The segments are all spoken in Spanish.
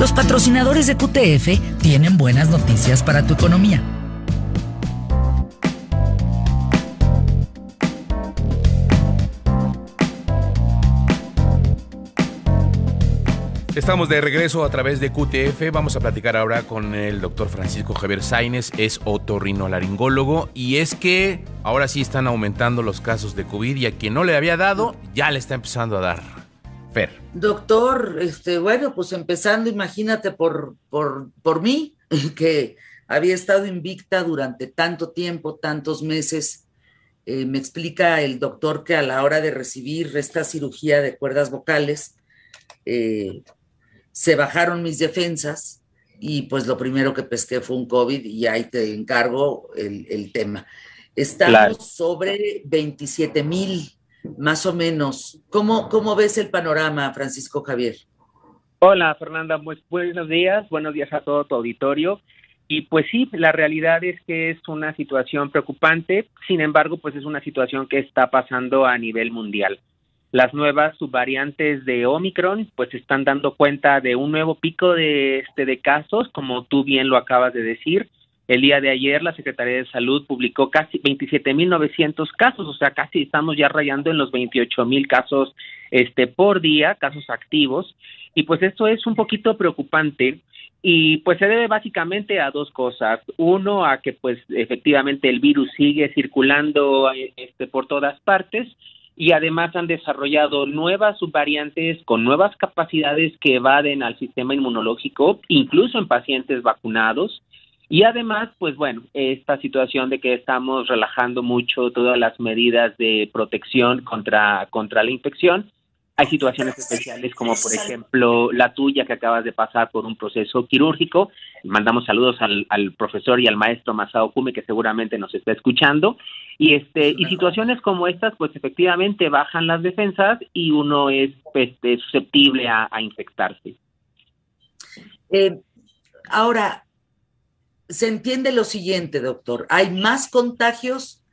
Los patrocinadores de QTF tienen buenas noticias para tu economía. Estamos de regreso a través de QTF. Vamos a platicar ahora con el doctor Francisco Javier Sainz, es otorrinolaringólogo. Y es que ahora sí están aumentando los casos de COVID y a quien no le había dado, ya le está empezando a dar. Fer. Doctor, este, bueno, pues empezando, imagínate por, por, por mí, que había estado invicta durante tanto tiempo, tantos meses. Eh, me explica el doctor que a la hora de recibir esta cirugía de cuerdas vocales, eh, se bajaron mis defensas y pues lo primero que pesqué fue un COVID y ahí te encargo el, tema. Estamos sobre 27 mil, más o menos. ¿Cómo, ¿Cómo ves el panorama, Francisco Javier? Hola, Fernanda, buenos días, buenos días a todo tu auditorio. Y pues sí, la realidad es que es una situación preocupante, sin embargo, pues es una situación que está pasando a nivel mundial. Las nuevas subvariantes de Omicron pues están dando cuenta de un nuevo pico de este de casos, como tú bien lo acabas de decir. El día de ayer la Secretaría de Salud publicó casi 27.900 casos, o sea, casi estamos ya rayando en los 28.000 casos este por día, casos activos, y pues esto es un poquito preocupante y pues se debe básicamente a dos cosas. Uno, a que pues efectivamente el virus sigue circulando este por todas partes y además han desarrollado nuevas subvariantes con nuevas capacidades que evaden al sistema inmunológico, incluso en pacientes vacunados. Y además, pues bueno, esta situación de que estamos relajando mucho todas las medidas de protección contra, contra la infección, hay situaciones especiales como por ejemplo la tuya que acabas de pasar por un proceso quirúrgico. Mandamos saludos al, profesor y al maestro Masao Kume que seguramente nos está escuchando. Y este y situaciones como estas pues efectivamente bajan las defensas y uno es pues, susceptible a, infectarse. Eh, ahora, se entiende lo siguiente, doctor. Hay más contagios,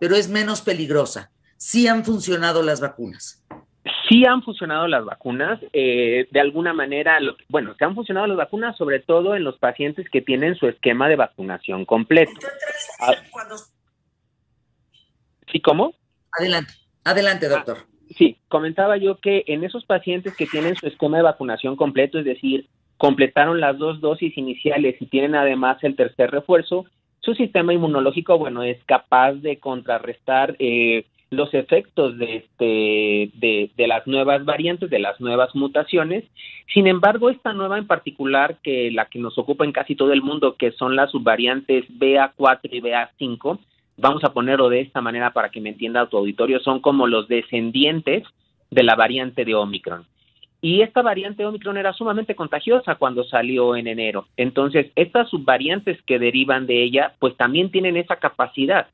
pero es menos peligrosa. Sí han funcionado las vacunas. Sí han funcionado las vacunas, eh, de alguna manera, bueno, se han funcionado las vacunas sobre todo en los pacientes que tienen su esquema de vacunación completo. Ah, ¿Sí, cómo? Adelante, adelante, doctor. Ah, sí, comentaba yo que en esos pacientes que tienen su esquema de vacunación completo, es decir, completaron las dos dosis iniciales y tienen además el tercer refuerzo, su sistema inmunológico, bueno, es capaz de contrarrestar eh, los efectos de, este, de, de, las nuevas variantes, de las nuevas mutaciones. Sin embargo, esta nueva en particular, que la que nos ocupa en casi todo el mundo, que son las subvariantes BA4 y BA5, vamos a ponerlo de esta manera para que me entienda tu auditorio, son como los descendientes de la variante de Omicron. Y esta variante Omicron era sumamente contagiosa cuando salió en enero. Entonces, estas subvariantes que derivan de ella, pues también tienen esa capacidad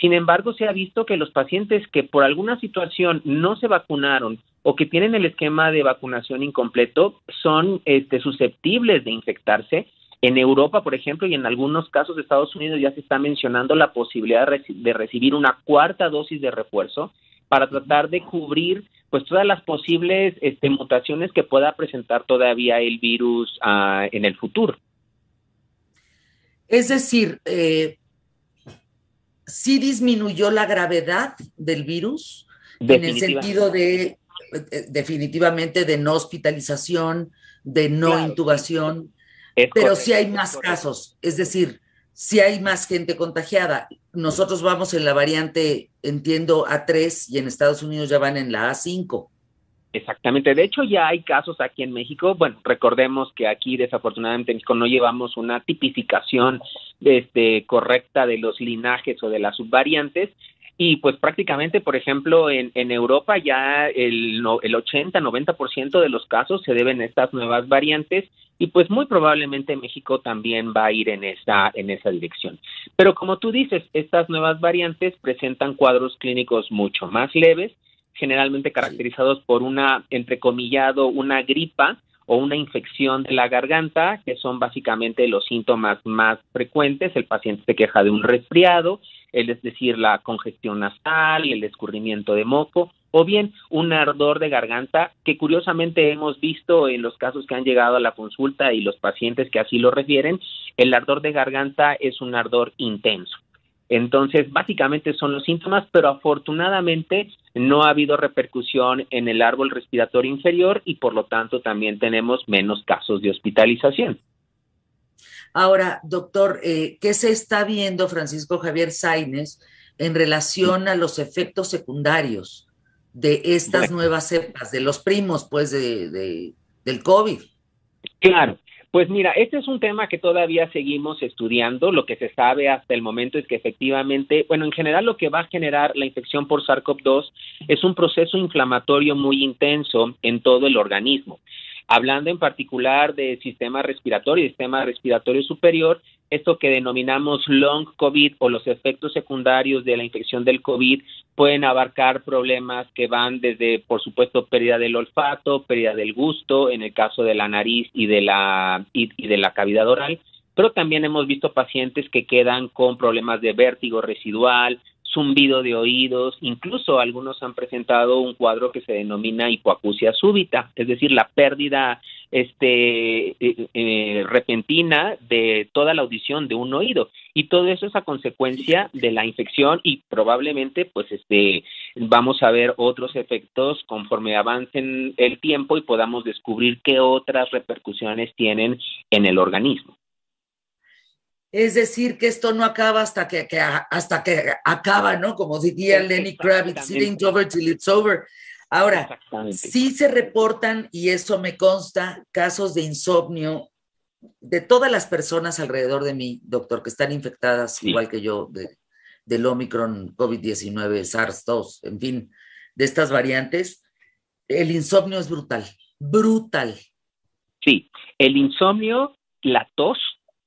sin embargo, se ha visto que los pacientes que por alguna situación no se vacunaron o que tienen el esquema de vacunación incompleto son este, susceptibles de infectarse. En Europa, por ejemplo, y en algunos casos de Estados Unidos ya se está mencionando la posibilidad de, recibir una cuarta dosis de refuerzo para tratar de cubrir pues todas las posibles este, mutaciones que pueda presentar todavía el virus ah, en el futuro. Es decir, eh, sí disminuyó la gravedad del virus en el sentido de eh, definitivamente de no hospitalización, de no intubación, pero sí hay más casos, es decir, sí hay más gente contagiada. Nosotros vamos en la variante, entiendo, A3 y en Estados Unidos ya van en la A5. Exactamente. De hecho, ya hay casos aquí en México. Bueno, recordemos que aquí desafortunadamente en México no llevamos una tipificación este, correcta de los linajes o de las subvariantes. Y pues prácticamente, por ejemplo, en, Europa ya el, el 80-90% de los casos se deben a estas nuevas variantes y pues muy probablemente México también va a ir en esa, en esa dirección. Pero como tú dices, estas nuevas variantes presentan cuadros clínicos mucho más leves generalmente caracterizados por una, entrecomillado, una gripa o una infección de la garganta, que son básicamente los síntomas más frecuentes. El paciente se queja de un resfriado es decir, la congestión nasal, el escurrimiento de moco, o bien un ardor de garganta que curiosamente hemos visto en los casos que han llegado a la consulta y los pacientes que así lo refieren, el ardor de garganta es un ardor intenso. Entonces, básicamente son los síntomas, pero afortunadamente no ha habido repercusión en el árbol respiratorio inferior y por lo tanto también tenemos menos casos de hospitalización. Ahora, doctor, eh, ¿qué se está viendo, Francisco Javier Sainz, en relación a los efectos secundarios de estas nuevas cepas, de los primos, pues, de, del COVID? Claro. Pues mira, este es un tema que todavía seguimos estudiando. Lo que se sabe hasta el momento es que efectivamente, bueno, en general lo que va a generar la infección por SARS-CoV-2 es un proceso inflamatorio muy intenso en todo el organismo. Hablando en particular de sistema respiratorio y sistema respiratorio superior, esto que denominamos long COVID o los efectos secundarios de la infección del COVID pueden abarcar problemas que van desde, por supuesto, pérdida del olfato, pérdida del gusto, en el caso de la nariz y de la, y, de la cavidad oral, pero también hemos visto pacientes que quedan con problemas de vértigo residual, zumbido de oídos, incluso algunos han presentado un cuadro que se denomina hipoacusia súbita, es decir, la pérdida este eh, eh, repentina de toda la audición de un oído y todo eso es a consecuencia de la infección y probablemente pues este vamos a ver otros efectos conforme avancen el tiempo y podamos descubrir qué otras repercusiones tienen en el organismo. Es decir, que esto no acaba hasta que, hasta que acaba, ¿no? Como diría Lenny Kravitz, it ain't over till it's over. Ahora, sí se reportan, y eso me consta, casos de insomnio de todas las personas alrededor de mí, doctor, que están infectadas, igual que yo, de, del Omicron, COVID-19, SARS-2, en fin, de estas variantes, el insomnio es brutal, brutal. Sí, el insomnio, la tos,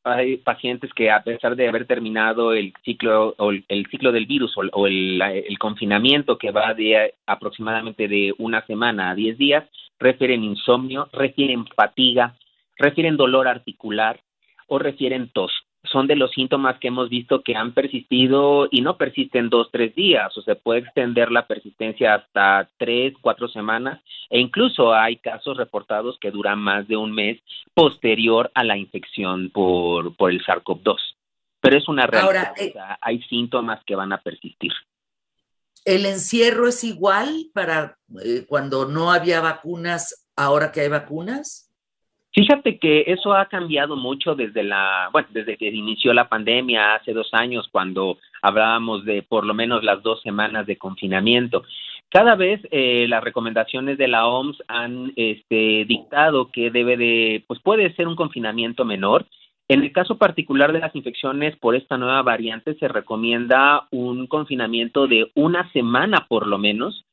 hay pacientes que a pesar de haber terminado el ciclo o el, ciclo del virus o, el, el, confinamiento que va de aproximadamente de una semana a 10 días, refieren insomnio, refieren fatiga, refieren dolor articular o refieren tos son de los síntomas que hemos visto que han persistido y no persisten dos, tres días, o se puede extender la persistencia hasta tres, cuatro semanas, e incluso hay casos reportados que duran más de un mes posterior a la infección por, por el SARS-CoV-2. Pero es una realidad, eh, hay síntomas que van a persistir. ¿El encierro es igual para eh, cuando no había vacunas, ahora que hay vacunas? Fíjate que eso ha cambiado mucho desde la, bueno, desde que inició la pandemia hace dos años, cuando hablábamos de por lo menos las dos semanas de confinamiento. Cada vez eh, las recomendaciones de la OMS han este, dictado que debe de, pues puede ser un confinamiento menor. En el caso particular de las infecciones por esta nueva variante, se recomienda un confinamiento de una semana por lo menos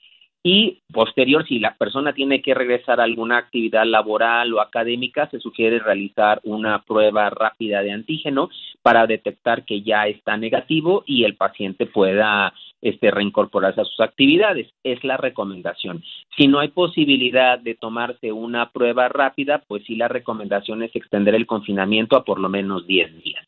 y posterior, si la persona tiene que regresar a alguna actividad laboral o académica, se sugiere realizar una prueba rápida de antígeno para detectar que ya está negativo y el paciente pueda este, reincorporarse a sus actividades. Es la recomendación. Si no hay posibilidad de tomarse una prueba rápida, pues sí la recomendación es extender el confinamiento a por lo menos 10 días.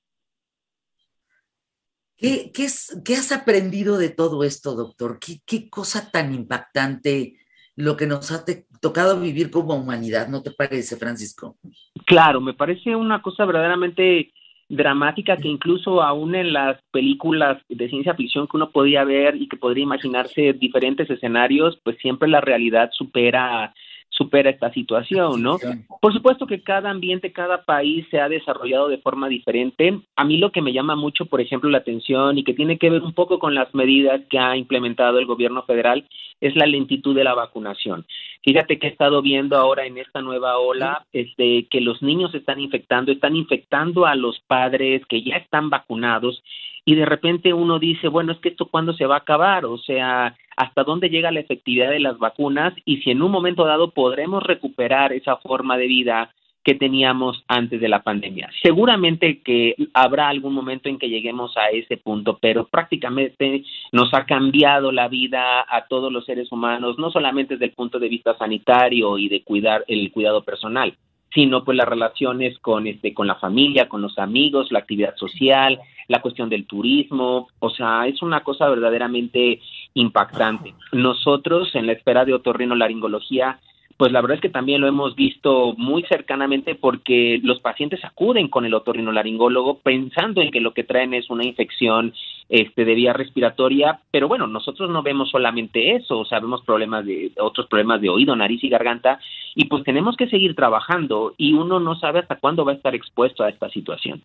¿Qué, qué, has aprendido de todo esto, doctor? ¿Qué, qué cosa tan impactante lo que nos ha tocado vivir como humanidad, ¿no te parece, Francisco? Claro, me parece una cosa verdaderamente dramática que incluso aún en las películas de ciencia ficción que uno podía ver y que podría imaginarse diferentes escenarios, pues siempre la realidad supera supera esta situación, ¿no? Por supuesto que cada ambiente, cada país se ha desarrollado de forma diferente. A mí lo que me llama mucho, por ejemplo, la atención y que tiene que ver un poco con las medidas que ha implementado el gobierno federal es la lentitud de la vacunación. Fíjate que he estado viendo ahora en esta nueva ola este, que los niños están infectando, están infectando a los padres que ya están vacunados y de repente uno dice, bueno, es que esto cuándo se va a acabar, o sea, hasta dónde llega la efectividad de las vacunas y si en un momento dado podremos recuperar esa forma de vida que teníamos antes de la pandemia. Seguramente que habrá algún momento en que lleguemos a ese punto, pero prácticamente nos ha cambiado la vida a todos los seres humanos, no solamente desde el punto de vista sanitario y de cuidar el cuidado personal, sino pues las relaciones con este con la familia, con los amigos, la actividad social, la cuestión del turismo, o sea, es una cosa verdaderamente impactante. Nosotros en la espera de otorrinolaringología pues la verdad es que también lo hemos visto muy cercanamente porque los pacientes acuden con el otorrinolaringólogo pensando en que lo que traen es una infección este, de vía respiratoria, pero bueno, nosotros no vemos solamente eso, o sea, vemos problemas de otros problemas de oído, nariz y garganta y pues tenemos que seguir trabajando y uno no sabe hasta cuándo va a estar expuesto a esta situación.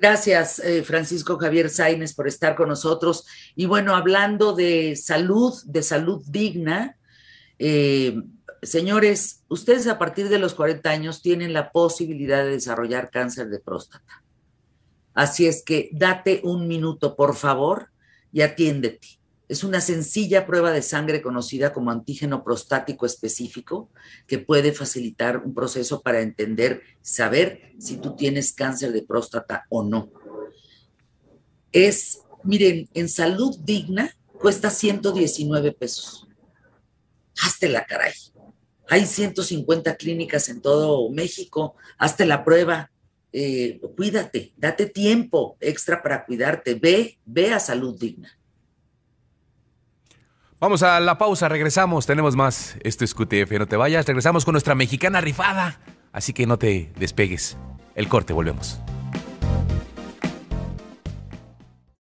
Gracias, eh, Francisco Javier Sainz, por estar con nosotros. Y bueno, hablando de salud, de salud digna, eh, señores, ustedes a partir de los 40 años tienen la posibilidad de desarrollar cáncer de próstata. Así es que date un minuto, por favor, y atiéndete. Es una sencilla prueba de sangre conocida como antígeno prostático específico que puede facilitar un proceso para entender, saber si tú tienes cáncer de próstata o no. Es, miren, en salud digna cuesta 119 pesos hazte la caray. Hay 150 clínicas en todo México, hazte la prueba, eh, cuídate, date tiempo extra para cuidarte, ve, ve a salud digna. Vamos a la pausa, regresamos, tenemos más. Esto es QTF, no te vayas, regresamos con nuestra mexicana rifada, así que no te despegues. El corte, volvemos.